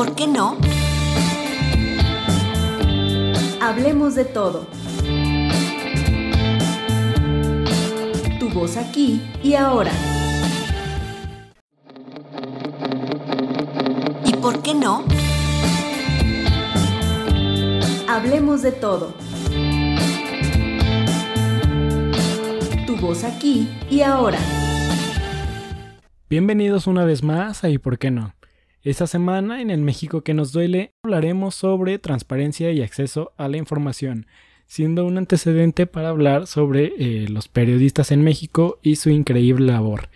por qué no? Hablemos de todo. Tu voz aquí y ahora. ¿Y por qué no? Hablemos de todo. Tu voz aquí y ahora. Bienvenidos una vez más a ¿Y por qué no? Esta semana en el México que nos duele hablaremos sobre transparencia y acceso a la información, siendo un antecedente para hablar sobre eh, los periodistas en México y su increíble labor.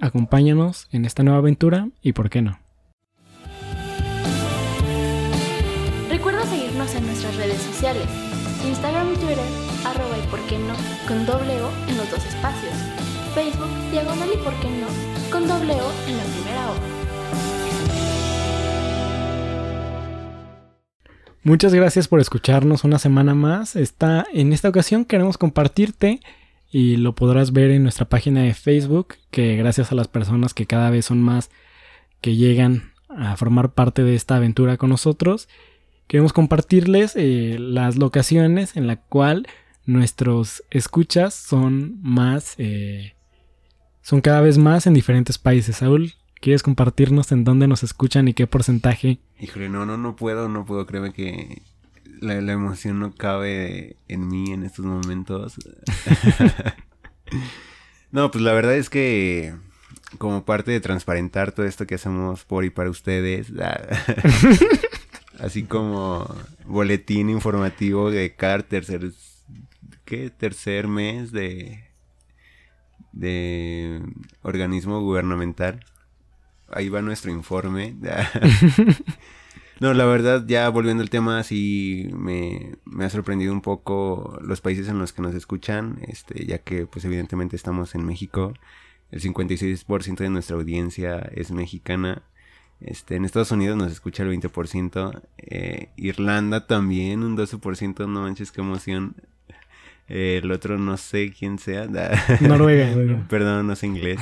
Acompáñanos en esta nueva aventura y por qué no. Recuerda seguirnos en nuestras redes sociales, Instagram y Twitter, arroba y por qué no, con doble O en los dos espacios, Facebook, diagonal y por qué no, con doble O en la primera O. Muchas gracias por escucharnos una semana más. Está, en esta ocasión queremos compartirte y lo podrás ver en nuestra página de Facebook, que gracias a las personas que cada vez son más que llegan a formar parte de esta aventura con nosotros, queremos compartirles eh, las locaciones en la cual nuestros escuchas son más, eh, son cada vez más en diferentes países. Saúl, ¿Quieres compartirnos en dónde nos escuchan y qué porcentaje? Híjole, no, no, no puedo, no puedo. Créeme que la, emoción no cabe en mí en estos momentos. no, pues la verdad es que como parte de transparentar todo esto que hacemos por y para ustedes, así como boletín informativo de cada tercer, ¿qué? Tercer mes de, de organismo gubernamental ahí va nuestro informe. no, la verdad, ya volviendo al tema, sí me, ha sorprendido un poco los países en los que nos escuchan, este, ya que pues evidentemente estamos en México. El 56% de nuestra audiencia es mexicana. Este, en Estados Unidos nos escucha el 20%. Eh, Irlanda también, un 12%. No manches, qué emoción. Eh, el otro no sé quién sea. Noruega. Perdón, no sé inglés.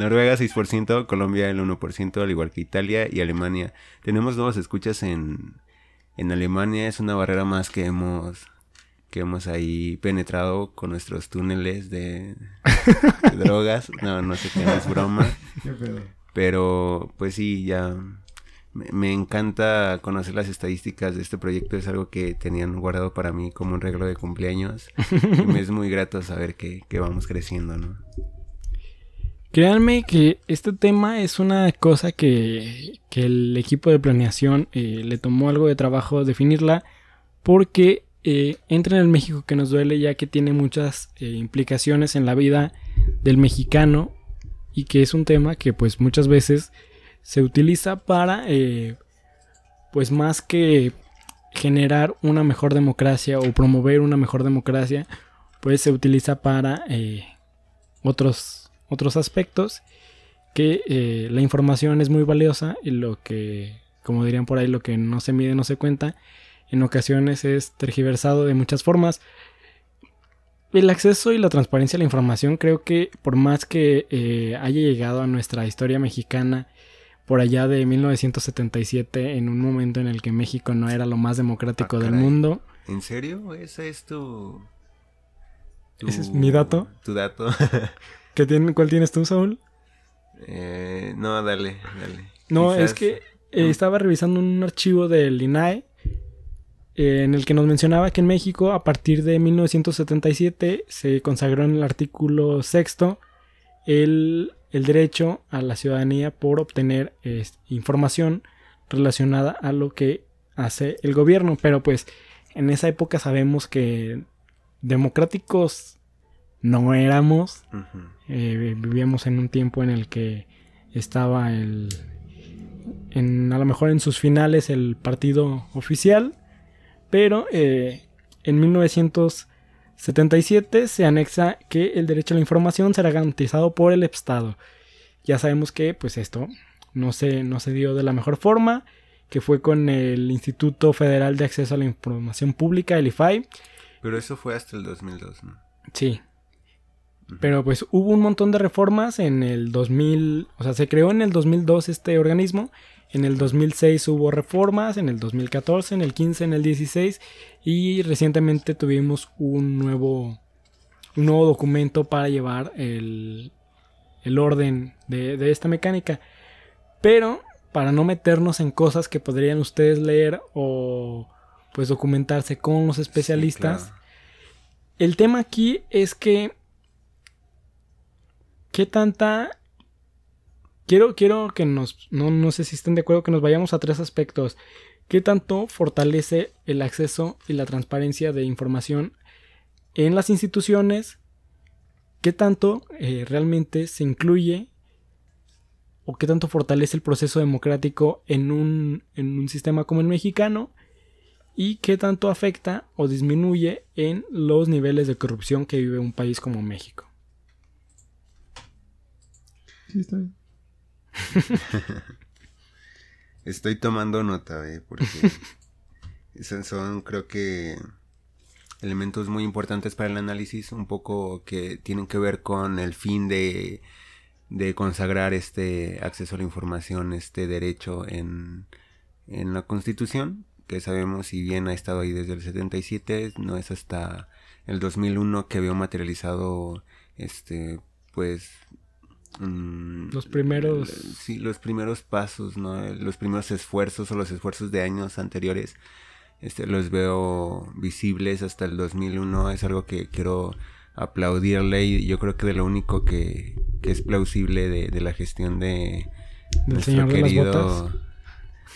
Noruega 6%, Colombia el 1%, al igual que Italia y Alemania. Tenemos nuevas escuchas en, en Alemania, es una barrera más que hemos que hemos ahí penetrado con nuestros túneles de, drogas. No, no sé qué es broma. Pero pues sí, ya me, encanta conocer las estadísticas de este proyecto. Es algo que tenían guardado para mí como un regalo de cumpleaños. y me es muy grato saber que, que vamos creciendo, ¿no? Créanme que este tema es una cosa que, el equipo de planeación eh, le tomó algo de trabajo definirla porque eh, entra en el México que nos duele ya que tiene muchas eh, implicaciones en la vida del mexicano y que es un tema que pues muchas veces se utiliza para pues más que generar una mejor democracia o promover una mejor democracia pues se utiliza para otros otros aspectos que eh, la información es muy valiosa y lo que, como dirían por ahí, lo que no se mide no se cuenta, en ocasiones es tergiversado de muchas formas. El acceso y la transparencia a la información creo que por más que eh, haya llegado a nuestra historia mexicana por allá de 1977, en un momento en el que México no era lo más democrático ah, del mundo. ¿En serio? ¿Ese es tu... Ese es mi dato. Tu dato. ¿Cuál tienes tú, Saúl? Eh, no, dale, dale. No, es que eh, estaba revisando un archivo del INAE eh, en el que nos mencionaba que en México a partir de 1977 se consagró en el artículo sexto el, derecho a la ciudadanía por obtener información relacionada a lo que hace el gobierno. Pero pues en esa época sabemos que democráticos no éramos. Eh, vivíamos en un tiempo en el que estaba el. En, a lo mejor en sus finales el partido oficial. Pero eh, en 1977 se anexa que el derecho a la información será garantizado por el Estado. Ya sabemos que pues esto no se, no se dio de la mejor forma, que fue con el Instituto Federal de Acceso a la Información Pública, el IFAI. Pero eso fue hasta el 2002, ¿no? Sí, Pero pues hubo un montón de reformas en el 2000, o sea, se creó en el 2002 este organismo, en el 2006 hubo reformas, en el 2014, en el 15, en el 16 y recientemente tuvimos un nuevo, un nuevo documento para llevar el, el orden de, de esta mecánica. Pero para no meternos en cosas que podrían ustedes leer o pues documentarse con los especialistas. El tema aquí es que qué tanta quiero quiero que nos no, no sé si estén de acuerdo que nos vayamos a tres aspectos. ¿Qué tanto fortalece el acceso y la transparencia de información en las instituciones? ¿Qué tanto eh, realmente se incluye o qué tanto fortalece el proceso democrático en un, en un sistema como el mexicano? y qué tanto afecta o disminuye en los niveles de corrupción que vive un país como México. Sí, está bien. Estoy tomando nota, ¿eh? porque son, creo que, elementos muy importantes para el análisis, un poco que tienen que ver con el fin de, de consagrar este acceso a la información, este derecho en, en la Constitución que sabemos si bien ha estado ahí desde el 77, no es hasta el 2001 que vio materializado este pues mm, los primeros sí los primeros pasos no los primeros esfuerzos o los esfuerzos de años anteriores este los veo visibles hasta el 2001 es algo que quiero aplaudirle y yo creo que de lo único que, que es plausible de, de la gestión de del nuestro señor querido de las botas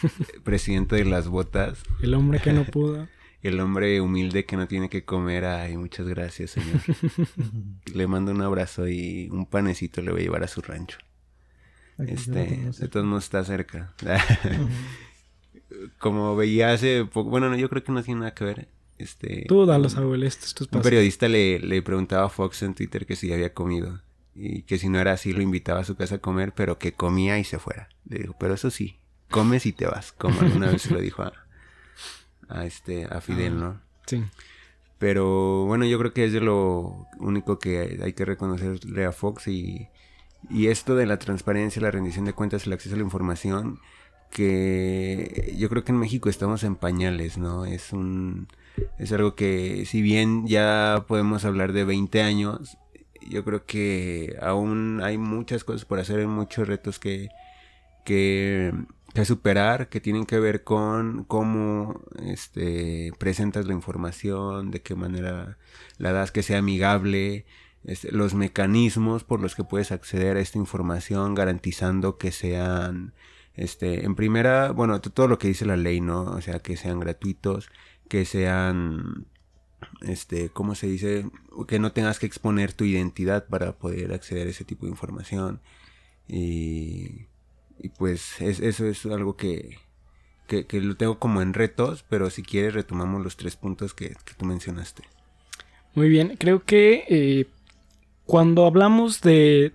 presidente de las botas. El hombre que no pudo. El hombre humilde que no tiene que comer. Ay, muchas gracias, señor. le mando un abrazo y un panecito le voy a llevar a su rancho. este, de todos modos está cerca. Como veía hace poco, bueno, no, yo creo que no tiene nada que ver. Este, Tú da los abuelos, tus Un periodista le, le preguntaba a Fox en Twitter que si había comido y que si no era así lo invitaba a su casa a comer, pero que comía y se fuera. Le dijo, pero eso sí, comes y te vas, como alguna vez se lo dijo a, este, a Fidel, ¿no? Sí. Pero bueno, yo creo que es de lo único que hay que reconocerle a Fox y, y esto de la transparencia, la rendición de cuentas, el acceso a la información, que yo creo que en México estamos en pañales, ¿no? Es un es algo que si bien ya podemos hablar de 20 años, yo creo que aún hay muchas cosas por hacer, muchos retos que, que que superar, que tienen que ver con cómo este, presentas la información, de qué manera la das, que sea amigable, este, los mecanismos por los que puedes acceder a esta información, garantizando que sean, este, en primera, bueno, todo lo que dice la ley, ¿no? O sea, que sean gratuitos, que sean, este, ¿cómo se dice? Que no tengas que exponer tu identidad para poder acceder a ese tipo de información. Y y pues eso es algo que, que, lo tengo como en retos, pero si quieres retomamos los tres puntos que, tú mencionaste. Muy bien, creo que eh, cuando hablamos de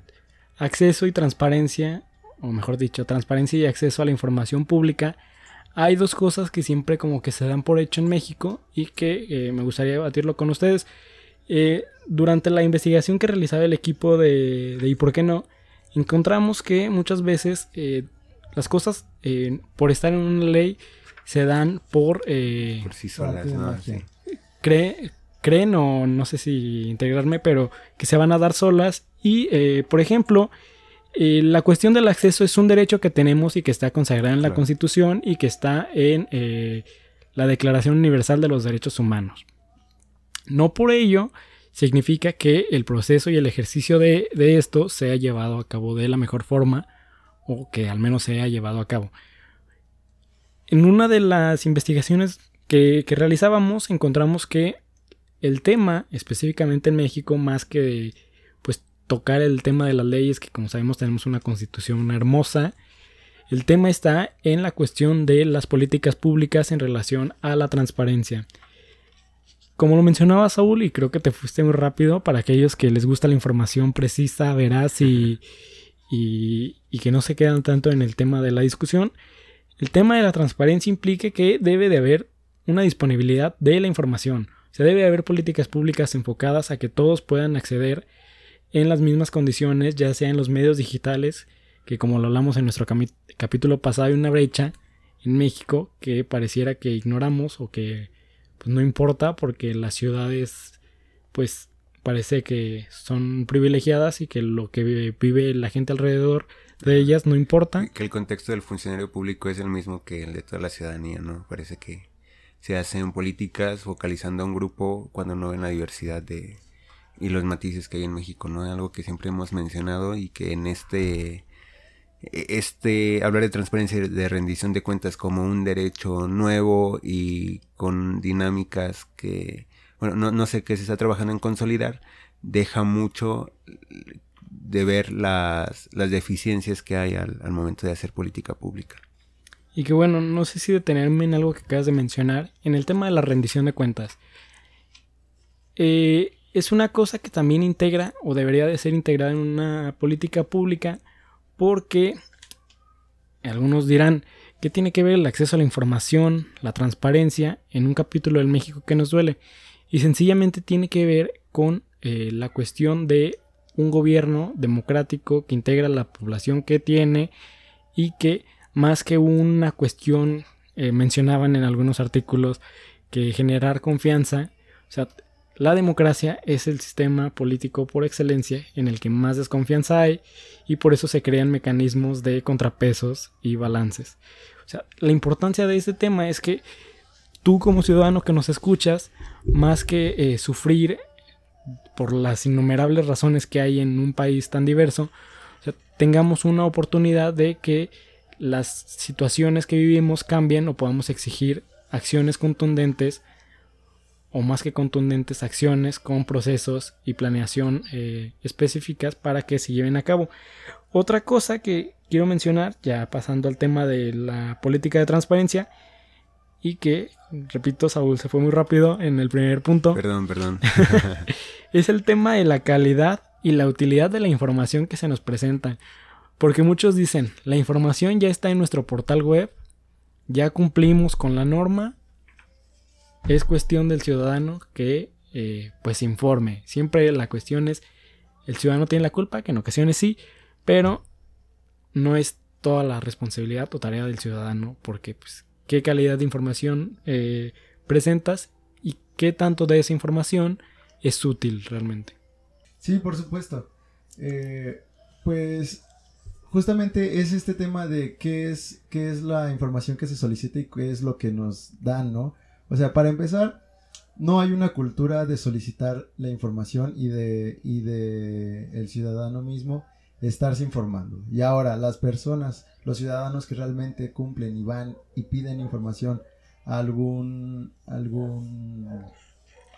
acceso y transparencia, o mejor dicho, transparencia y acceso a la información pública, hay dos cosas que siempre como que se dan por hecho en México y que eh, me gustaría debatirlo con ustedes. Eh, durante la investigación que realizaba el equipo de, de ¿Y por qué no? Encontramos que muchas veces eh, las cosas eh, por estar en una ley se dan por... Eh, por sí solas, ¿no? creen o no sé si integrarme, pero que se van a dar solas. Y, por ejemplo, la cuestión del acceso es un derecho que tenemos y que está consagrado en la Constitución y que está en la Declaración Universal de los Derechos Humanos. No por ello significa que el proceso y el ejercicio de, esto se ha llevado a cabo de la mejor forma o que al menos se ha llevado a cabo. En una de las investigaciones que, realizábamos encontramos que el tema, específicamente en México, más que pues tocar el tema de las leyes, que como sabemos tenemos una constitución hermosa, el tema está en la cuestión de las políticas públicas en relación a la transparencia. Como lo mencionaba Saúl, y creo que te fuiste muy rápido, para aquellos que les gusta la información precisa, veraz y, y, que no se quedan tanto en el tema de la discusión, el tema de la transparencia implica que debe de haber una disponibilidad de la información. O sea, debe haber políticas públicas enfocadas a que todos puedan acceder en las mismas condiciones, ya sea en los medios digitales, que como lo hablamos en nuestro capítulo pasado, hay una brecha en México que pareciera que ignoramos o que pues, no importa porque las ciudades pues parece que son privilegiadas y que lo que vive la gente alrededor de ellas no importa. Que el contexto del funcionario público es el mismo que el de toda la ciudadanía, ¿no? Parece que se hacen políticas focalizando a un grupo cuando no ven la diversidad de y los matices que hay en México, ¿no? Algo que siempre hemos mencionado y que en este este hablar de transparencia de rendición de cuentas como un derecho nuevo y con dinámicas que bueno, no, no sé qué se está trabajando en consolidar, deja mucho de ver las, las deficiencias que hay al, momento de hacer política pública. Y que bueno, no sé si detenerme en algo que acabas de mencionar, en el tema de la rendición de cuentas. Eh, es una cosa que también integra o debería de ser integrada en una política pública porque algunos dirán que tiene que ver el acceso a la información, la transparencia en un capítulo del México que nos duele y sencillamente tiene que ver con eh, la cuestión de un gobierno democrático que integra la población que tiene y que más que una cuestión eh, mencionaban en algunos artículos que generar confianza, o sea, la democracia es el sistema político por excelencia en el que más desconfianza hay y por eso se crean mecanismos de contrapesos y balances. O sea, la importancia de este tema es que tú como ciudadano que nos escuchas, más que eh, sufrir por las innumerables razones que hay en un país tan diverso, tengamos una oportunidad de que las situaciones que vivimos cambien o podamos exigir acciones contundentes o más que contundentes acciones con procesos y planeación eh, específicas para que se lleven a cabo. Otra cosa que quiero mencionar, ya pasando al tema de la política de transparencia, y que, repito, Saúl se fue muy rápido en el primer punto. Perdón, perdón. es el tema de la calidad y la utilidad de la información que se nos presenta. Porque muchos dicen, la información ya está en nuestro portal web, ya cumplimos con la norma, es cuestión del ciudadano que eh, pues informe. Siempre la cuestión es, el ciudadano tiene la culpa, que en ocasiones sí, pero no es toda la responsabilidad o tarea del ciudadano, porque pues qué calidad de información eh, presentas y qué tanto de esa información es útil realmente. Sí, por supuesto. Eh, pues justamente es este tema de qué es, qué es la información que se solicita y qué es lo que nos dan, ¿no? O sea, para empezar, no hay una cultura de solicitar la información y de, y de el ciudadano mismo estarse informando. Y ahora, las personas, los ciudadanos que realmente cumplen y van y piden información a algún, algún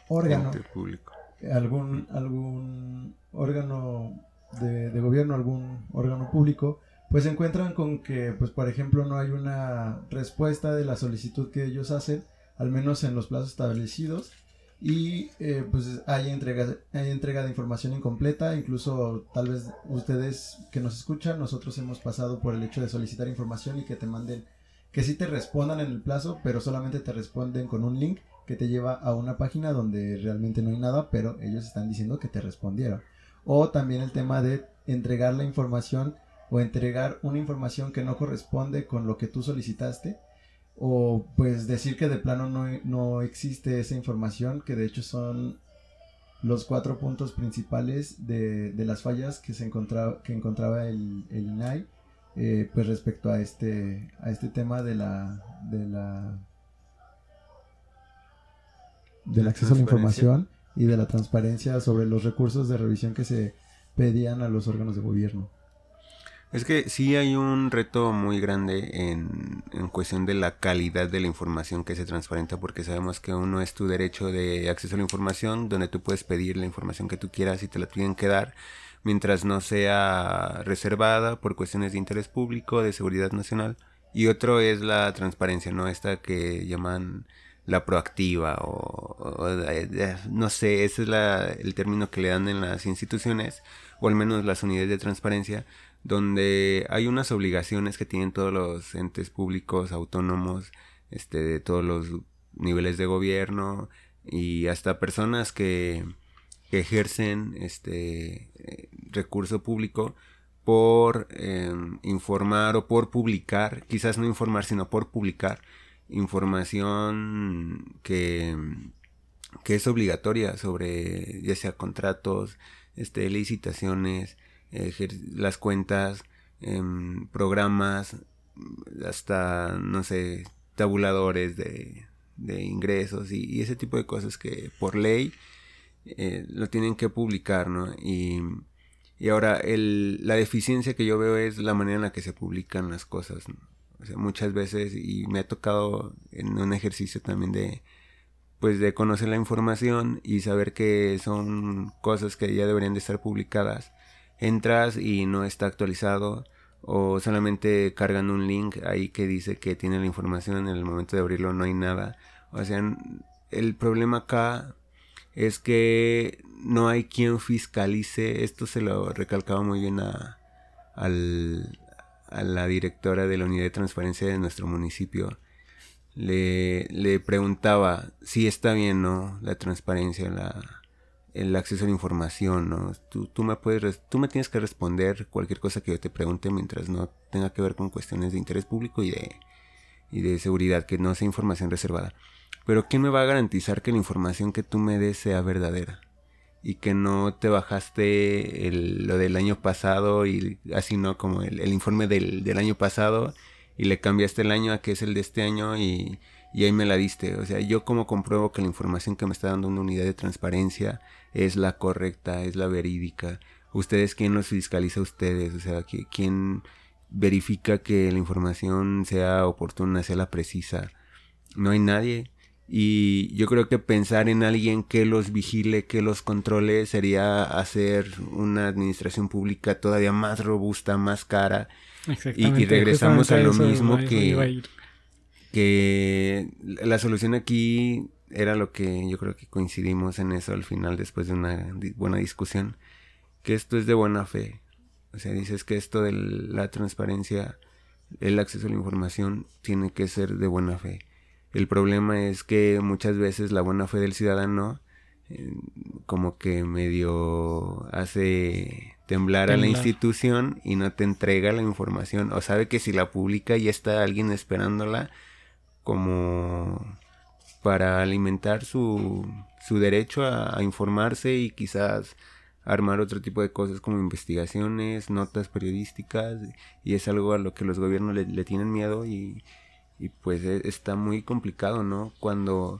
órgano, público. algún, algún órgano de, de, gobierno, algún órgano público, pues se encuentran con que, pues por ejemplo, no hay una respuesta de la solicitud que ellos hacen al menos en los plazos establecidos. Y eh, pues hay entrega, hay entrega de información incompleta, incluso tal vez ustedes que nos escuchan, nosotros hemos pasado por el hecho de solicitar información y que te manden, que sí te respondan en el plazo, pero solamente te responden con un link que te lleva a una página donde realmente no hay nada, pero ellos están diciendo que te respondieron. O también el tema de entregar la información o entregar una información que no corresponde con lo que tú solicitaste o pues decir que de plano no, existe esa información, que de hecho son los cuatro puntos principales de, las fallas que se encontraba, que encontraba el, el INAI, eh, pues respecto a este, a este tema de la, de la del acceso a la información y de la transparencia sobre los recursos de revisión que se pedían a los órganos de gobierno. Es que sí hay un reto muy grande en, en, cuestión de la calidad de la información que se transparenta porque sabemos que uno es tu derecho de acceso a la información donde tú puedes pedir la información que tú quieras y te la tienen que dar mientras no sea reservada por cuestiones de interés público, de seguridad nacional. Y otro es la transparencia, ¿no? Esta que llaman la proactiva o, no sé, ese es la, el término que le dan en las instituciones o al menos las unidades de transparencia donde hay unas obligaciones que tienen todos los entes públicos autónomos, este, de todos los niveles de gobierno y hasta personas que, ejercen este eh, recurso público por em, informar o por publicar, quizás no informar, sino por publicar información que, que es obligatoria sobre ya sea contratos, este, licitaciones, las cuentas, em, programas, hasta, no sé, tabuladores de, de ingresos y, ese tipo de cosas que por ley eh, lo tienen que publicar, ¿no? Y, y ahora el, la deficiencia que yo veo es la manera en la que se publican las cosas, muchas veces, y me ha tocado en un ejercicio también de, pues de conocer la información y saber que son cosas que ya deberían de estar publicadas. Entras y no está actualizado o solamente cargan un link ahí que dice que tiene la información en el momento de abrirlo no hay nada o sea, el problema acá es que no hay quien fiscalice. Esto se lo recalcaba muy bien a, a la directora de la unidad de transparencia de nuestro municipio. Le, le preguntaba si está bien, ¿no? La transparencia, la, el acceso a la información, ¿no? Tú, me puedes, tienes que responder cualquier cosa que yo te pregunte mientras no tenga que ver con cuestiones de interés público y de, y de seguridad, que no sea información reservada. Pero ¿quién me va a garantizar que la información que tú me des sea verdadera? Y que no te bajaste lo del año pasado y así no como el, informe del, año pasado y le cambiaste el año a que es el de este año y, y ahí me la diste. O sea, yo como compruebo que la información que me está dando una unidad de transparencia es la correcta, es la verídica. ¿Ustedes quién los fiscaliza a ustedes? O sea, ¿quién verifica que la información sea oportuna, sea la precisa? No hay nadie. Y yo creo que pensar en alguien que los vigile, que los controle, sería hacer una administración pública todavía más robusta, más cara. Y, y, regresamos a lo mismo que, que la solución aquí era lo que yo creo que coincidimos en eso al final después de una buena discusión, que esto es de buena fe. O sea, dices que esto de la transparencia, el acceso a la información tiene que ser de buena fe el problema es que muchas veces la buena fe del ciudadano eh, como que medio hace temblar, a la institución y no te entrega la información o sabe que si la publica ya está alguien esperándola como para alimentar su, su derecho a, informarse y quizás armar otro tipo de cosas como investigaciones, notas periodísticas y es algo a lo que los gobiernos le tienen miedo y, y pues e, está muy complicado, ¿no? Cuando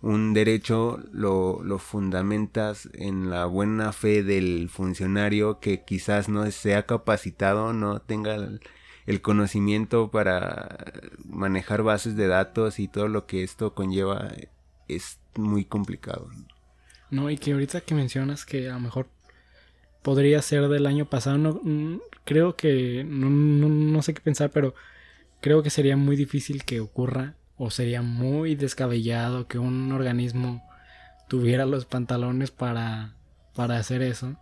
un derecho lo, lo, fundamentas en la buena fe del funcionario que quizás no sea capacitado, no tenga el, conocimiento para manejar bases de datos y todo lo que esto conlleva es muy complicado. No, y que ahorita que mencionas que a lo mejor podría ser del año pasado, no, mm, creo que no, no, no sé qué pensar, pero creo que sería muy difícil que ocurra o sería muy descabellado que un organismo tuviera los pantalones para, para hacer eso.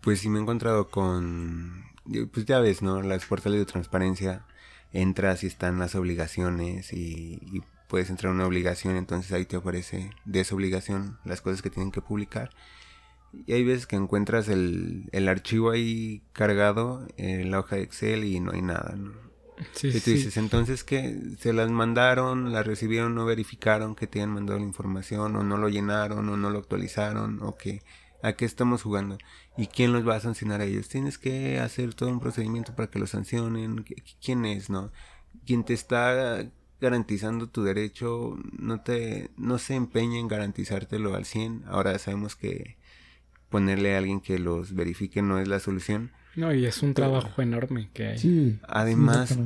Pues sí me he encontrado con, pues ya ves, ¿no? Las portales de transparencia, entras y están las obligaciones y, puedes entrar a una obligación, entonces ahí te aparece de esa obligación las cosas que tienen que publicar. Y hay veces que encuentras el, el archivo ahí cargado en la hoja de Excel y no hay nada, ¿no? Sí, y tú dices, entonces que se las mandaron, las recibieron, no verificaron que te han mandado la información, o no lo llenaron, o no lo actualizaron, o que a qué estamos jugando. ¿Y quién los va a sancionar a ellos? Tienes que hacer todo un procedimiento para que los sancionen. ¿Quién es, no? Quien te está garantizando tu derecho no te no se empeña en garantizártelo al 100. Ahora sabemos que ponerle a alguien que los verifique no es la solución no, y es un trabajo enorme que hay. Sí, Además,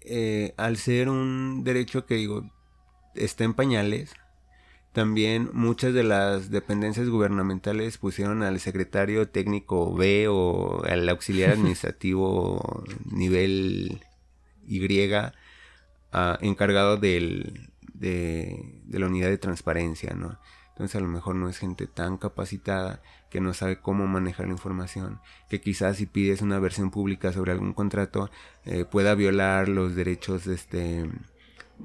eh, al ser un derecho que digo, está en pañales, también muchas de las dependencias gubernamentales pusieron al secretario técnico B o al auxiliar administrativo nivel Y ah, encargado del, de, de, la unidad de transparencia, ¿no? Entonces a lo mejor no es gente tan capacitada que no sabe cómo manejar la información, que quizás si pides una versión pública sobre algún contrato eh, pueda violar los derechos este,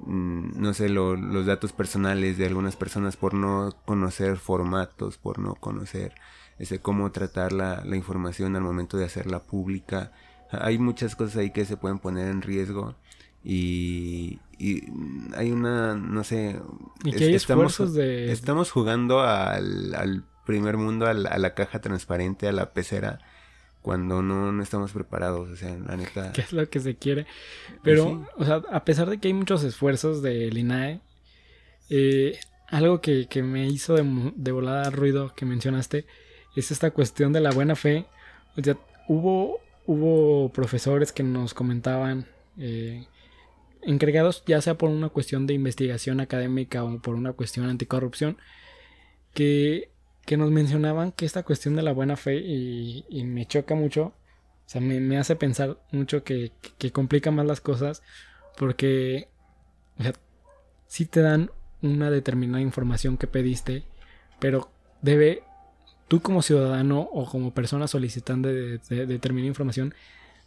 no sé, lo- los datos personales de algunas personas por no conocer formatos, por no conocer ese cómo tratar la, la información al momento de hacerla pública. Hay muchas cosas ahí que se pueden poner en riesgo y, y, mm, hay una, no sé, Y es- que hay estamos, esfuerzos de... estamos jugando al, al primer mundo, al- a la caja transparente, a la pecera, cuando no, no estamos preparados, o sea, la neta. que es lo que se quiere. Pero, sí. o sea, a pesar de que hay muchos esfuerzos del INAE, eh, algo que, que me hizo de, de volada ruido que mencionaste es esta cuestión de la buena fe. O sea, hubo, hubo profesores que nos comentaban, eh, encargados ya sea por una cuestión de investigación académica o por una cuestión anticorrupción, que, que nos mencionaban que esta cuestión de la buena fe y, me choca mucho o sea, me, me hace pensar mucho que, que complica más las cosas porque, o sea, sí te dan una determinada información que pediste, pero debe, tú como ciudadano o como persona solicitante de- determinada información,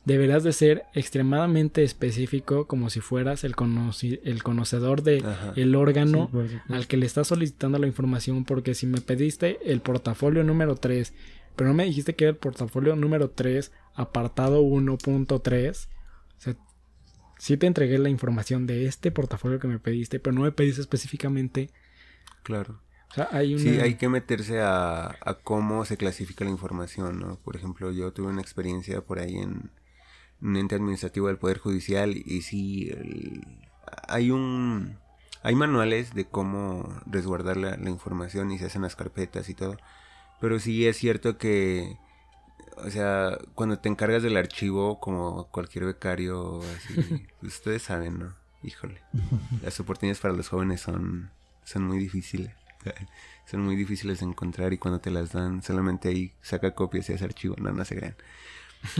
deberás de ser extremadamente específico como si fueras el, conoci- el conocedor de Ajá. el órgano Sí, por supuesto. al que le estás solicitando la información porque si me pediste el portafolio número 3, pero no me dijiste que era el portafolio número 3, apartado 1.3, o sea, sí te entregué la información de este portafolio que me pediste, pero no me pediste específicamente, Claro. o sea, hay una... Sí, hay que meterse a, a cómo se clasifica la información, ¿no? Por ejemplo, yo tuve una experiencia por ahí en un ente administrativo del Poder Judicial y sí, el- hay un... Hay manuales de cómo resguardar la, la información y se hacen las carpetas y todo. Pero sí es cierto que, o sea, cuando te encargas del archivo, como cualquier becario, así, ustedes saben, ¿no? Híjole, las oportunidades para los jóvenes son, son muy difíciles. Son muy difíciles de encontrar y cuando te las dan, solamente ahí saca copias y hace archivo. No, no se crean.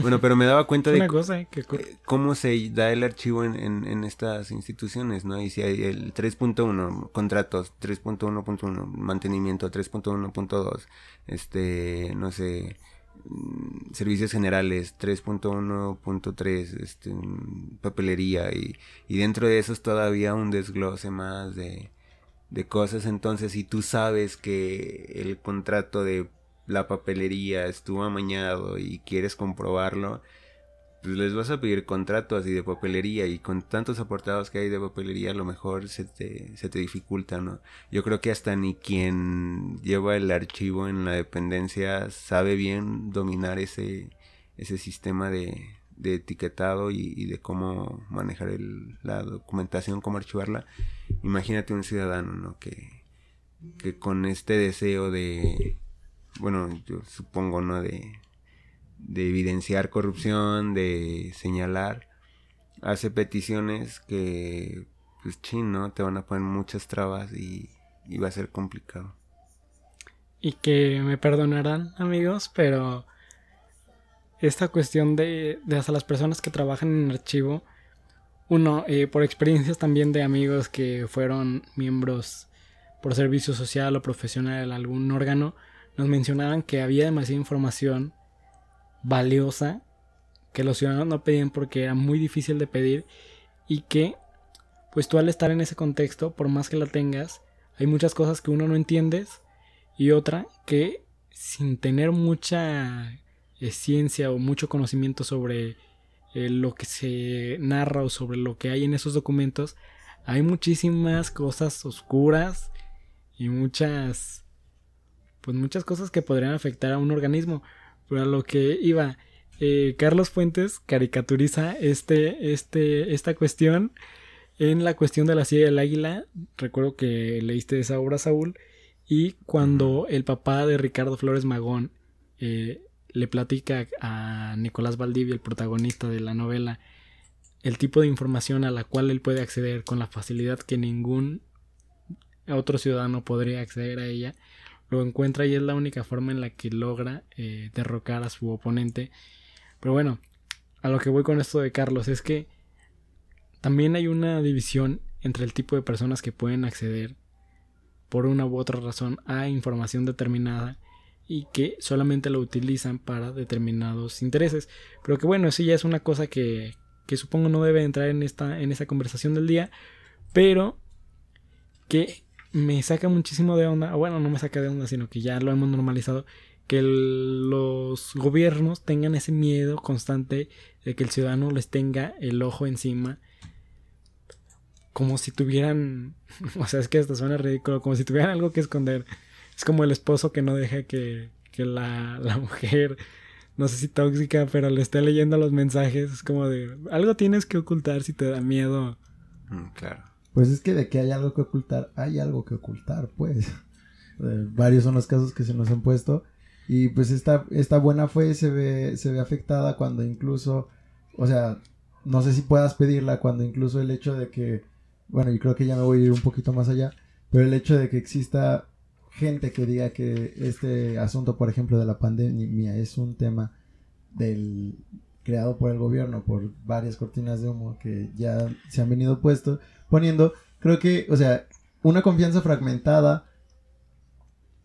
Bueno, pero me daba cuenta de cosa eh, eh, cómo se da el archivo en, en, en estas instituciones, ¿no? Y si hay el 3.1, contratos, 3.1.1, mantenimiento, 3.1.2, este, no sé, mm, servicios generales, 3.1.3, este, mm, papelería, y, y dentro de eso es todavía un desglose más de, de cosas. Entonces, si tú sabes que el contrato de la papelería estuvo amañado y quieres comprobarlo, pues les vas a pedir contratos así de papelería y con tantos aportados que hay de papelería a lo mejor se te, se te dificulta, ¿no? Yo creo que hasta ni quien lleva el archivo en la dependencia sabe bien dominar ese, ese sistema de, de etiquetado y, y de cómo manejar el- la documentación, cómo archivarla. Imagínate un ciudadano, ¿no? Que, que con este deseo de, bueno, yo supongo, ¿no? De, de evidenciar corrupción, de señalar, hace peticiones que, pues, chin, ¿no? Te van a poner muchas trabas y, va a ser complicado. Y que me perdonarán, amigos, pero esta cuestión de, de hasta las personas que trabajan en archivo, uno, eh, por experiencias también de amigos que fueron miembros por servicio social o profesional de algún órgano, nos mencionaban que había demasiada información valiosa que los ciudadanos no pedían porque era muy difícil de pedir y que pues tú al estar en ese contexto, por más que la tengas, hay muchas cosas que uno no entiendes y otra que sin tener mucha eh, ciencia o mucho conocimiento sobre eh, lo que se narra o sobre lo que hay en esos documentos, hay muchísimas cosas oscuras y muchas pues muchas cosas que podrían afectar a un organismo. Pero a lo que iba, eh, Carlos Fuentes caricaturiza este, este, esta cuestión en la cuestión de la silla del águila. Recuerdo que leíste esa obra, Saúl. Y cuando el papá de Ricardo Flores Magón eh, le platica a Nicolás Valdivia, el protagonista de la novela, el tipo de información a la cual él puede acceder con la facilidad que ningún otro ciudadano podría acceder a ella, lo encuentra y es la única forma en la que logra eh, derrocar a su oponente. Pero bueno, a lo que voy con esto de Carlos es que también hay una división entre el tipo de personas que pueden acceder por una u otra razón a información determinada y que solamente lo utilizan para determinados intereses. Pero que bueno, eso ya es una cosa que, que supongo no debe entrar en esta, en esta conversación del día. pero que me saca muchísimo de onda, bueno, no me saca de onda, sino que ya lo hemos normalizado, que los gobiernos tengan ese miedo constante de que el ciudadano les tenga el ojo encima, como si tuvieran, o sea, es que hasta suena ridículo, como si tuvieran algo que esconder. Es como el esposo que no deja que, que la, la mujer, no sé si tóxica, pero le esté leyendo los mensajes. Es como de, algo tienes que ocultar si te da miedo. Mm, claro. Pues es que de que hay algo que ocultar, hay algo que ocultar, pues. Eh, varios son los casos que se nos han puesto. Y pues esta, esta buena fe se ve, se ve afectada cuando incluso, o sea, no sé si puedas pedirla cuando incluso el hecho de que, bueno, yo creo que ya me voy a ir un poquito más allá, pero el hecho de que exista gente que diga que este asunto, por ejemplo, de la pandemia es un tema del creado por el gobierno, por varias cortinas de humo que ya se han venido puesto, poniendo, creo que, o sea, una confianza fragmentada,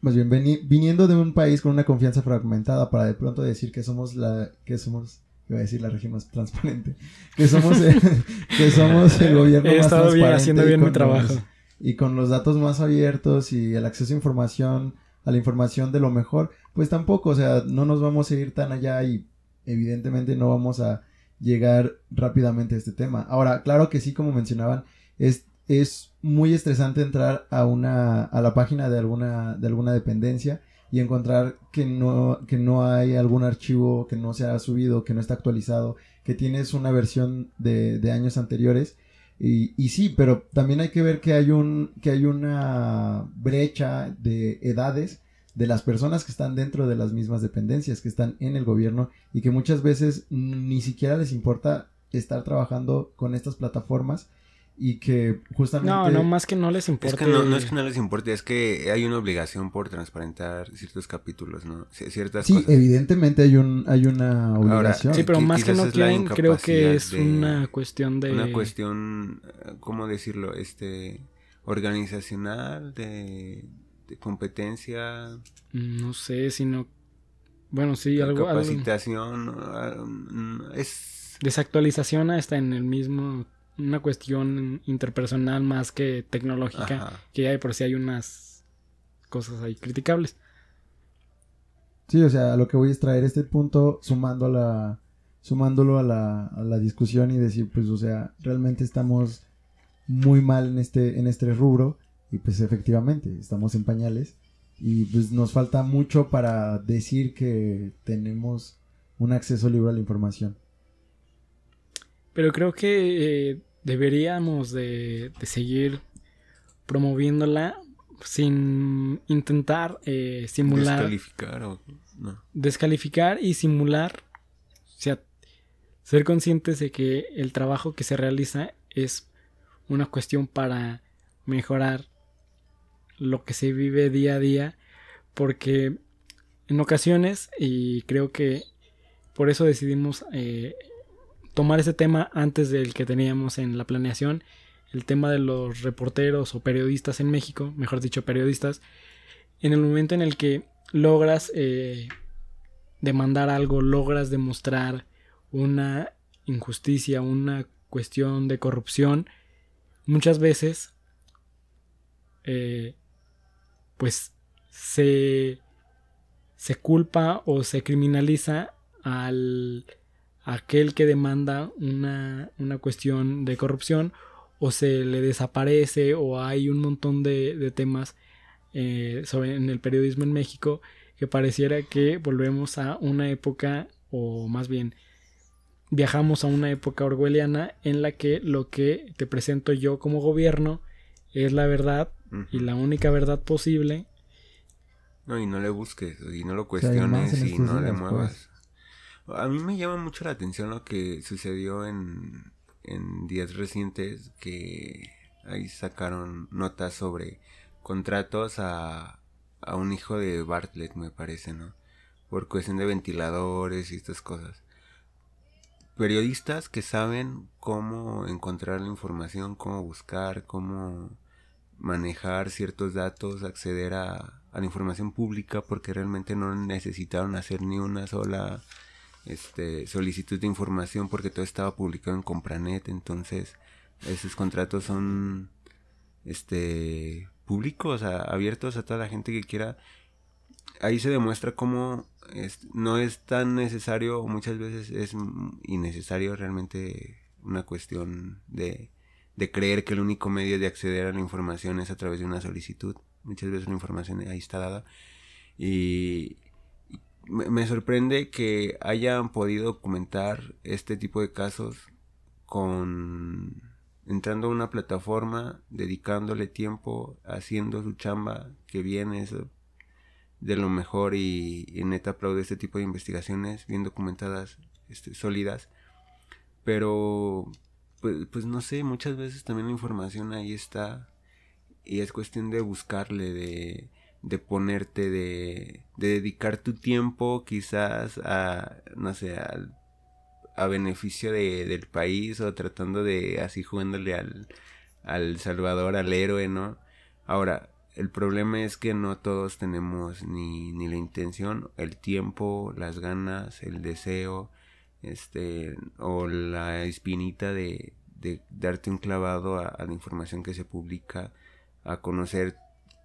más bien viniendo de un país con una confianza fragmentada para de pronto decir que somos la, que somos, iba a decir la región más transparente, que somos, el, que somos el gobierno He más estado bien, transparente haciendo bien mi trabajo. los- y con los datos más abiertos y el acceso a información, a la información de lo mejor, pues tampoco, o sea, no nos vamos a ir tan allá y evidentemente no vamos a llegar rápidamente a este tema. Ahora, claro que sí, como mencionaban, es, es muy estresante entrar a una, a la página de alguna, de alguna dependencia y encontrar que no, que no hay algún archivo que no se ha subido, que no está actualizado, que tienes una versión de, de años anteriores. Y, y sí, pero también hay que ver que hay un, que hay una brecha de edades de las personas que están dentro de las mismas dependencias, que están en el gobierno y que muchas veces ni siquiera les importa estar trabajando con estas plataformas y que justamente... No, no, más que no les Es importa. que no, no es que no les importe, es que hay una obligación por transparentar ciertos capítulos, ¿no? C- Ciertas Sí, cosas. evidentemente hay, un, hay una obligación. Sí, pero más que no quieren, creo que es de- una cuestión de... Una cuestión, eh, ¿cómo decirlo? Este, organizacional, de, de competencia, No sé, sino... Bueno, sí, de algo... capacitación, ah, mm, es... Desactualización hasta en el mismo... Una cuestión interpersonal más que tecnológica. Ajá. Que ya de por sí hay unas cosas ahí criticables. Sí, o sea, a lo que voy es traer este punto sumando a la, sumándolo a la, a la discusión y decir, pues, o sea, realmente estamos muy mal en este, en este rubro y pues efectivamente estamos en pañales y pues nos falta mucho para decir que tenemos un acceso libre a la información. Pero creo que eh, deberíamos de, de seguir promoviéndola sin intentar eh, simular, Descalificar o... No. descalificar y simular, o sea, ser conscientes de que el trabajo que se realiza es una cuestión para mejorar lo que se vive día a día, porque en ocasiones, y creo que por eso decidimos eh, tomar ese tema antes del que teníamos en la planeación, el tema de los reporteros o periodistas en México, mejor dicho, periodistas, en el momento en el que logras eh, demandar algo, logras demostrar una injusticia, una cuestión de corrupción, muchas veces, eh, pues se, se culpa o se criminaliza al aquel que demanda una, una cuestión de corrupción o se le desaparece o hay un montón de, temas eh, sobre en el periodismo en México que pareciera que volvemos a una época o más bien viajamos a una época orwelliana en la que lo que te presento yo como gobierno es la verdad Y la única verdad posible No, y no le busques, y no lo cuestiones, y no le muevas. A mí me llama mucho la atención lo que sucedió en, en días recientes, que ahí sacaron notas sobre contratos a, a un hijo de Bartlett, me parece, ¿no? Por cuestión de ventiladores y estas cosas. Periodistas que saben cómo encontrar la información, cómo buscar, cómo manejar ciertos datos, acceder a, la información pública porque realmente no necesitaron hacer ni una sola este, solicitud de información porque todo estaba publicado en Compranet, entonces esos contratos son este públicos, abiertos a toda la gente que quiera. Ahí se demuestra cómo no es tan necesario, muchas veces es innecesario realmente una cuestión de, de creer que el único medio de acceder a la información es a través de una solicitud. Muchas veces la información ahí está dada. Y, me sorprende que hayan podido documentar este tipo de casos con entrando a una plataforma, dedicándole tiempo, haciendo su chamba, que viene eso de lo mejor y, neta aplaude este tipo de investigaciones bien documentadas, este, sólidas. Pero, pues, pues no sé, muchas veces también la información ahí está y es cuestión de buscarle, de, de ponerte, de, de dedicar tu tiempo quizás a, no sé, a beneficio de, del país o tratando de así jugándole al, al Salvador, al héroe, ¿no? Ahora, el problema es que no todos tenemos ni, ni la intención, el tiempo, las ganas, el deseo, este, o la espinita de, de darte un clavado a, la información que se publica, a conocer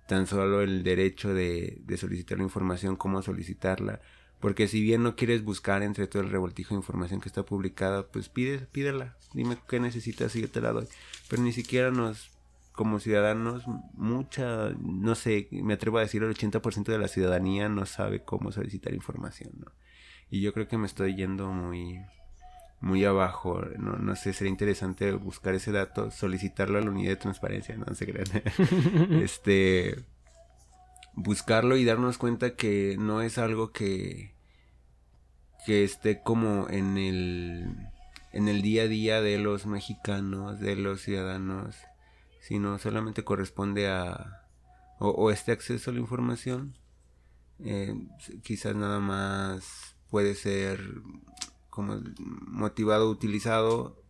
tan solo el derecho de, de solicitar la información, cómo solicitarla, porque si bien no quieres buscar entre todo el revoltijo de información que está publicada, pues pide, pídela. Dime qué necesitas y yo te la doy. Pero ni siquiera nos, como ciudadanos, mucha, no sé, me atrevo a decir el 80% de la ciudadanía no sabe cómo solicitar información, ¿no? Y yo creo que me estoy yendo muy, muy abajo. No, no sé, sería interesante buscar ese dato, solicitarlo a la unidad de transparencia, no, se crean. este buscarlo y darnos cuenta que no es algo que que esté como en el en el día a día de los mexicanos, de los ciudadanos, sino solamente corresponde a o, este acceso a la información eh, quizás nada más puede ser como motivado utilizado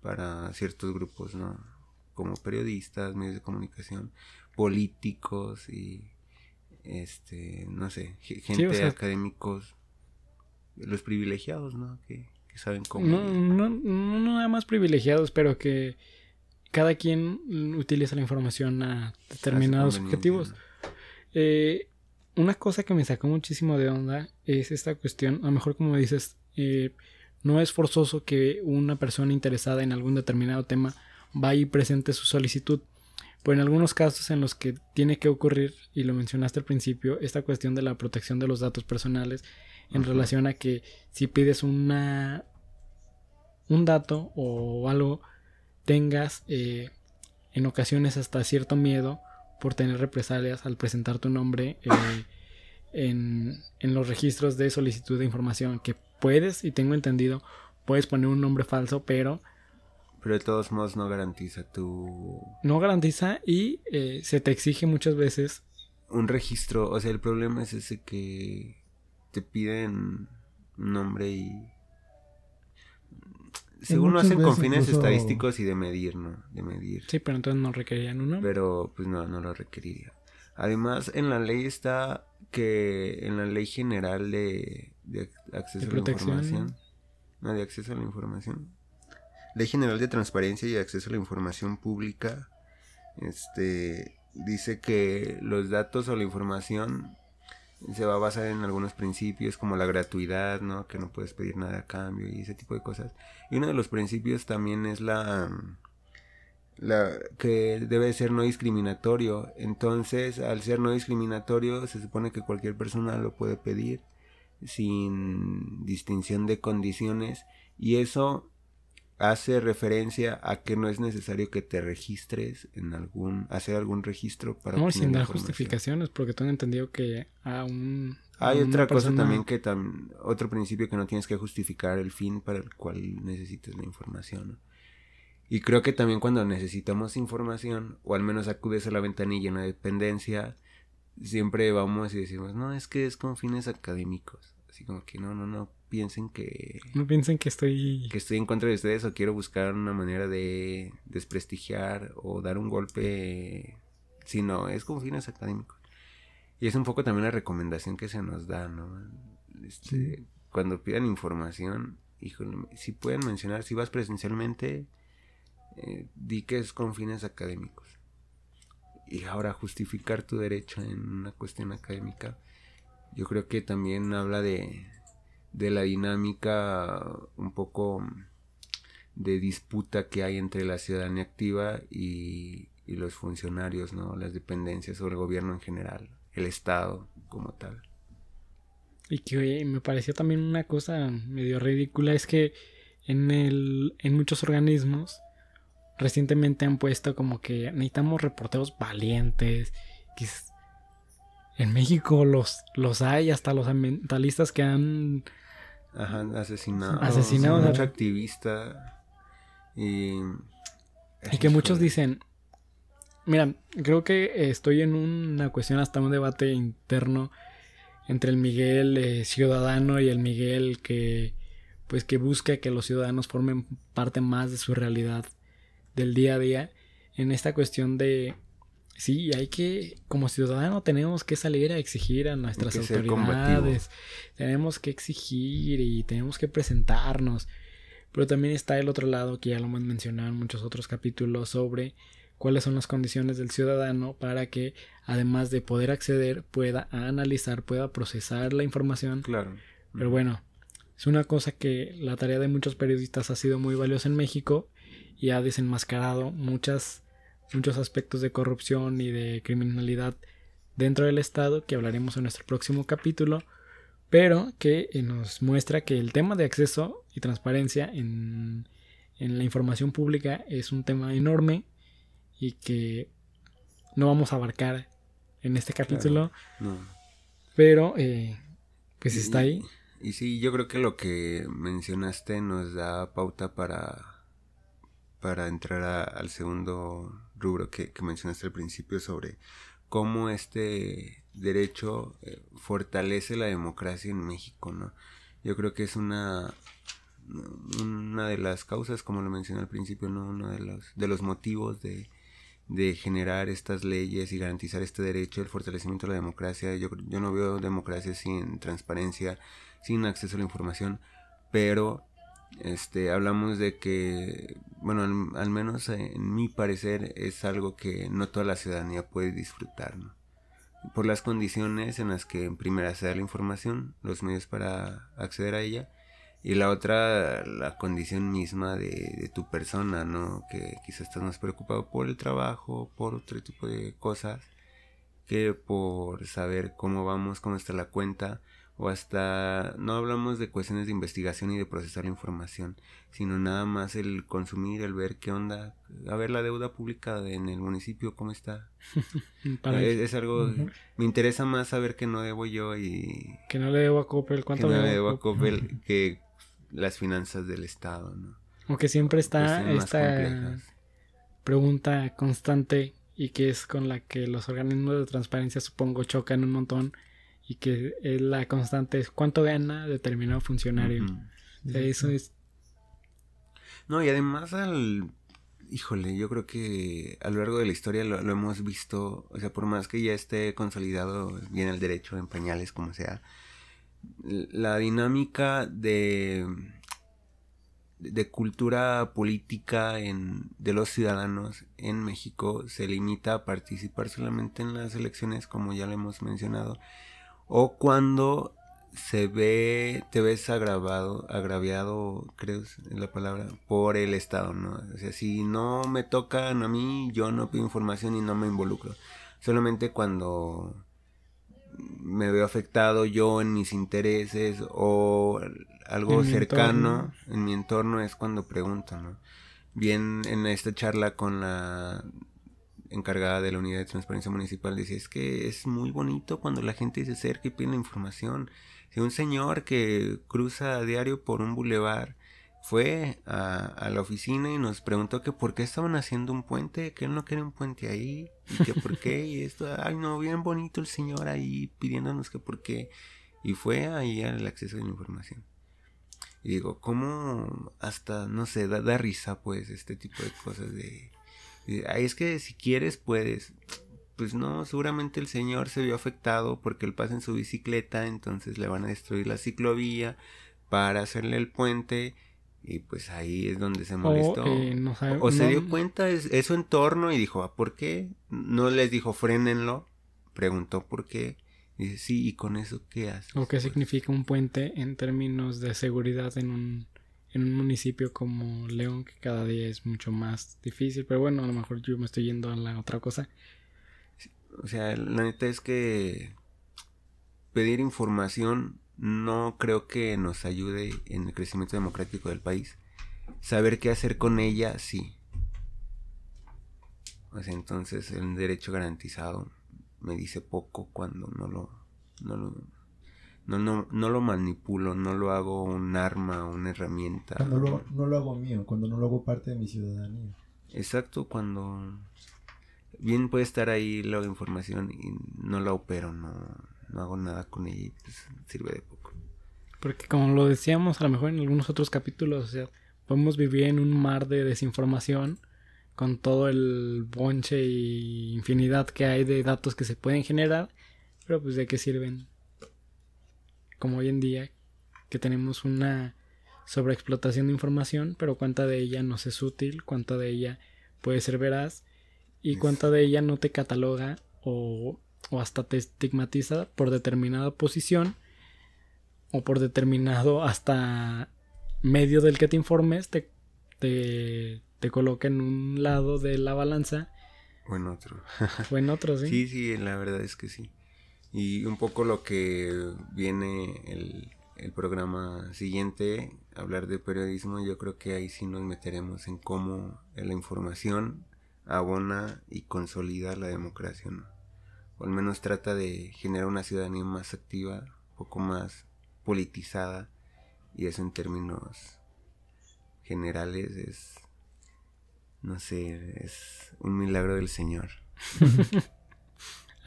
para ciertos grupos no como periodistas medios de comunicación políticos y este no sé gente académicos los privilegiados no que, saben cómo no, no, no nada más privilegiados pero que cada quien utiliza la información a determinados objetivos. eh, una cosa que me sacó muchísimo de onda es esta cuestión a lo mejor como dices eh, no es forzoso que una persona interesada en algún determinado tema vaya y presente su solicitud pero en algunos casos en los que tiene que ocurrir, y lo mencionaste al principio, esta cuestión de la protección de los datos personales en relación a que si pides una un dato o algo, tengas eh, en ocasiones hasta cierto miedo por tener represalias al presentar tu nombre eh, en, en los registros de solicitud de información, que puedes, y tengo entendido, puedes poner un nombre falso, pero pero de todos modos no garantiza tu... No garantiza y eh, se te exige muchas veces... Un registro, o sea, el problema es ese que te piden nombre y... Según lo hacen con fines estadísticos y de medir, ¿no? De medir. Sí, pero entonces no requerirían uno. Pero pues no, no lo requeriría. Además, en la ley está que en la ley general de, de acceso a la información... No, de acceso a la información Ley General de Transparencia y Acceso a la Información Pública este, dice que los datos o la información se va a basar en algunos principios como la gratuidad, ¿no? Que no puedes pedir nada a cambio y ese tipo de cosas. Y uno de los principios también es la la que debe ser no discriminatorio. Entonces, al ser no discriminatorio, se supone que cualquier persona lo puede pedir sin distinción de condiciones y eso hace referencia a que no es necesario que te registres en algún, hacer algún registro para... No, sin dar justificaciones, porque tengo entendido que a un... Hay otra cosa también que otro principio que no tienes que justificar el fin para el cual necesites la información. Y creo que también cuando necesitamos información, o al menos acudes a la ventanilla en la dependencia, siempre vamos y decimos, no, es que es con fines académicos. Así como que no, no, no, piensen que... No piensen que estoy... Que estoy en contra de ustedes o quiero buscar una manera de desprestigiar o dar un golpe, sino es con fines académicos. Y es un poco también la recomendación que se nos da, ¿no? Este, cuando pidan información, híjole, si pueden mencionar, si vas presencialmente, eh, di que es con fines académicos. y ahora justificar tu derecho en una cuestión académica, yo creo que también habla de, de la dinámica un poco de disputa que hay entre la ciudadanía activa y, y los funcionarios, ¿no? Las dependencias o el gobierno en general, el Estado como tal. Y que me pareció también una cosa medio ridícula es que en, el, en muchos organismos recientemente han puesto como que necesitamos reporteros valientes. En México los, los hay, hasta los ambientalistas que han Ajá, asesinado. Asesinado. Mucho activista. Y. Y que muchos dicen. Mira, creo que estoy en una cuestión, hasta un debate interno entre el Miguel eh, ciudadano y el Miguel que pues que busca que los ciudadanos formen parte más de su realidad del día a día en esta cuestión de sí, hay que como ciudadano tenemos que salir a exigir a nuestras autoridades, tenemos que exigir y tenemos que presentarnos. Pero también está el otro lado que ya lo hemos mencionado en muchos otros capítulos sobre cuáles son las condiciones del ciudadano para que, además de poder acceder, pueda analizar, pueda procesar la información. Claro. Pero bueno, es una cosa que la tarea de muchos periodistas ha sido muy valiosa en México y ha desenmascarado muchas, muchos aspectos de corrupción y de criminalidad dentro del Estado que hablaremos en nuestro próximo capítulo, pero que eh, nos muestra que el tema de acceso y transparencia en, en la información pública es un tema enorme y que no vamos a abarcar en este capítulo. Pero, eh, pues está ahí. Y sí, yo creo que lo que mencionaste nos da pauta para, para entrar al segundo rubro que, mencionaste al principio sobre cómo este derecho eh, fortalece la democracia en México, ¿no? Yo creo que es una una de las causas, como lo mencioné al principio, ¿no? Uno de los, de los motivos de, de generar estas leyes y garantizar este derecho, el fortalecimiento de la democracia. Yo, yo no veo democracia sin transparencia, sin acceso a la información, pero este hablamos de que, bueno, al, menos en mi parecer es algo que no toda la ciudadanía puede disfrutar, por las condiciones en las que en primera se da la información, los medios para acceder a ella, y la otra, la condición misma de, tu persona, ¿no? Que quizás estás más preocupado por el trabajo, por otro tipo de cosas, que por saber cómo vamos, cómo está la cuenta, o hasta, no hablamos de cuestiones de investigación y de procesar la información, sino nada más el consumir, el ver qué onda, a ver la deuda pública en el municipio, cómo está. es, algo, me interesa más saber que no debo yo y... Que no le debo a Coppel, ¿cuánto que no le debo a Coppel, que las finanzas del Estado, ¿no? Aunque siempre está esta pregunta constante y que es con la que los organismos de transparencia supongo chocan un montón y que es la constante es cuánto gana determinado funcionario. eso es... No, y además al... Híjole, yo creo que a lo largo de la historia lo, lo hemos visto, o sea, por más que ya esté consolidado bien el derecho en pañales, como sea, la dinámica de, de cultura política en, de los ciudadanos en México se limita a participar solamente en las elecciones, como ya lo hemos mencionado, o cuando se ve, te ves agravado, agraviado, creo es la palabra, por el Estado, ¿no? O sea, si no me tocan a mí, yo no pido información y no me involucro. Solamente cuando me veo afectado yo en mis intereses o algo cercano en mi entorno es cuando pregunto, ¿no? Bien en esta charla con la encargada de la unidad de transparencia municipal decía es que es muy bonito cuando la gente se acerca y pide información. Si un señor que cruza a diario por un bulevar fue a, la oficina y nos preguntó que por qué estaban haciendo un puente, que él no quería un puente ahí, y que por qué, y esto, ay no, bien bonito el señor ahí pidiéndonos que por qué, y fue ahí al acceso a la información. Y digo, ¿cómo hasta, no sé, da, risa pues este tipo de cosas de, es que si quieres puedes. Pues no, seguramente el señor se vio afectado porque él pasa en su bicicleta, entonces le van a destruir la ciclovía para hacerle el puente Y pues ahí es donde se O, molestó. eh, no sabe- O se no- dio cuenta de de su entorno y dijo, "Ah, ¿por qué? No les dijo, frénenlo. Preguntó por qué. Dice, sí, ¿y con eso qué haces? O qué Pues, significa un puente en términos de seguridad en un, en un municipio como León, que cada día es mucho más difícil. Pero bueno, a lo mejor yo me estoy yendo a la otra cosa. O sea, la neta es que pedir información no creo que nos ayude en el crecimiento democrático del país. Saber qué hacer con ella, sí. O sea, entonces el derecho garantizado me dice poco cuando no lo, no lo, no, no, no lo manipulo, no lo hago un arma, una herramienta. Cuando lo, no lo hago mío, cuando no lo hago parte de mi ciudadanía. Exacto, cuando bien puede estar ahí la información y no la opero, no, no hago nada con ella y pues sirve de poco. Porque como lo decíamos a lo mejor en algunos otros capítulos, o sea, podemos vivir en un mar de desinformación con todo el bonche y infinidad que hay de datos que se pueden generar, pero pues de qué sirven. Como hoy en día que tenemos una sobreexplotación de información, pero cuánta de ella nos es útil, cuánta de ella puede ser veraz y cuánta de ella no te cataloga o, o hasta te estigmatiza por determinada posición o por determinado hasta medio del que te informes te, te, te coloca en un lado de la balanza O en otro. o en otro, ¿sí? Sí, sí, la verdad es que sí. Y un poco lo que viene el, el programa siguiente, hablar de periodismo, yo creo que ahí sí nos meteremos en cómo la información abona y consolida la democracia, ¿no? O al menos trata de generar una ciudadanía más activa, un poco más politizada, y eso en términos generales es, no sé, es un milagro del Señor.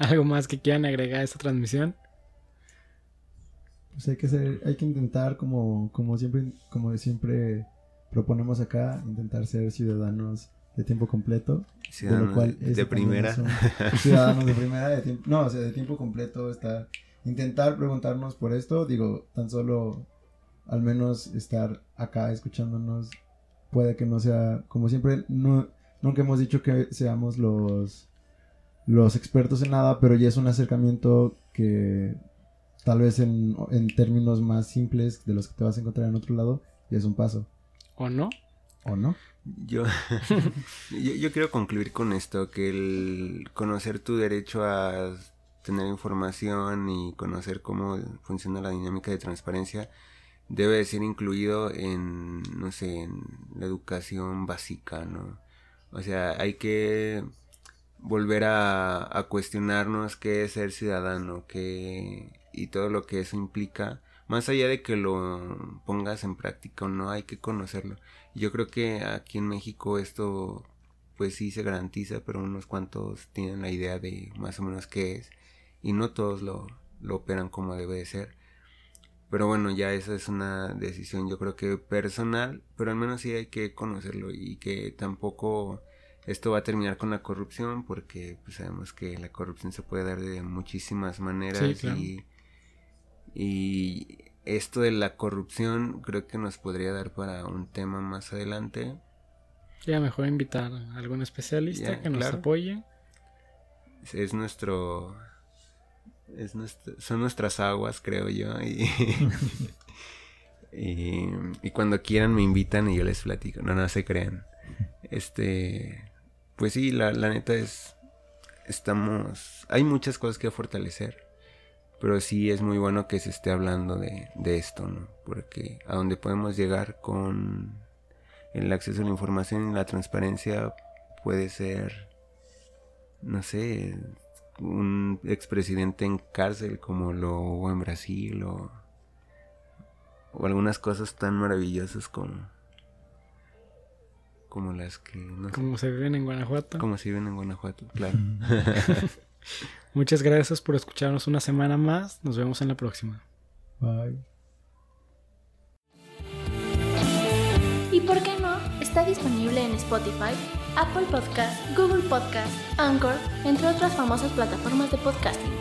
¿Algo más que quieran agregar a esta transmisión? Pues hay que ser, hay que intentar como, como siempre, como siempre proponemos acá, intentar ser ciudadanos de tiempo completo. de lo Ciudadanos cual de, primera. ciudadanos de primera, de tiempo, no, o sea, de tiempo completo está intentar preguntarnos por esto, digo, tan solo al menos estar acá escuchándonos puede que no sea, como siempre, no, nunca hemos dicho que seamos los los expertos en nada, pero ya es un acercamiento que tal vez en, en términos más simples de los que te vas a encontrar en otro lado, ya es un paso, ¿O no? ¿o no? Yo, yo, yo quiero concluir con esto, que el conocer tu derecho a tener información y conocer cómo funciona la dinámica de transparencia debe de ser incluido en, no sé, en la educación básica, ¿no? O sea, hay que volver a, cuestionarnos qué es ser ciudadano, qué, y todo lo que eso implica. Más allá de que lo pongas en práctica o no, hay que conocerlo. Yo creo que aquí en México esto pues sí se garantiza, pero unos cuantos tienen la idea de más o menos qué es y no todos lo, lo operan como debe de ser. Pero bueno, ya esa es una decisión yo creo que personal, pero al menos sí hay que conocerlo y que tampoco esto va a terminar con la corrupción porque pues sabemos que la corrupción se puede dar de muchísimas maneras Sí, claro. y, y esto de la corrupción creo que nos podría dar para un tema más adelante. Ya mejor invitar a algún especialista Ya, que nos claro. apoye. Es- Es nuestro... Es nuestro, son nuestras aguas, creo yo. Y, y, y cuando quieran me invitan y yo les platico. No, no se crean. Este... Pues sí, la, neta es... Estamos... Hay muchas cosas que fortalecer. Pero sí es muy bueno que se esté hablando de, de esto, ¿no? Porque a donde podemos llegar con el acceso a la información y la transparencia puede ser, no sé, un expresidente en cárcel como lo hubo en Brasil o, o algunas cosas tan maravillosas como como las que no sé, Como se viven en Guanajuato. como se viven en Guanajuato, claro. Muchas gracias por escucharnos una semana más. Nos vemos en la próxima. Bye. ¿Y por qué no? Está disponible en Spotify, Apple Podcast, Google Podcast, Anchor, entre otras famosas plataformas de podcasting.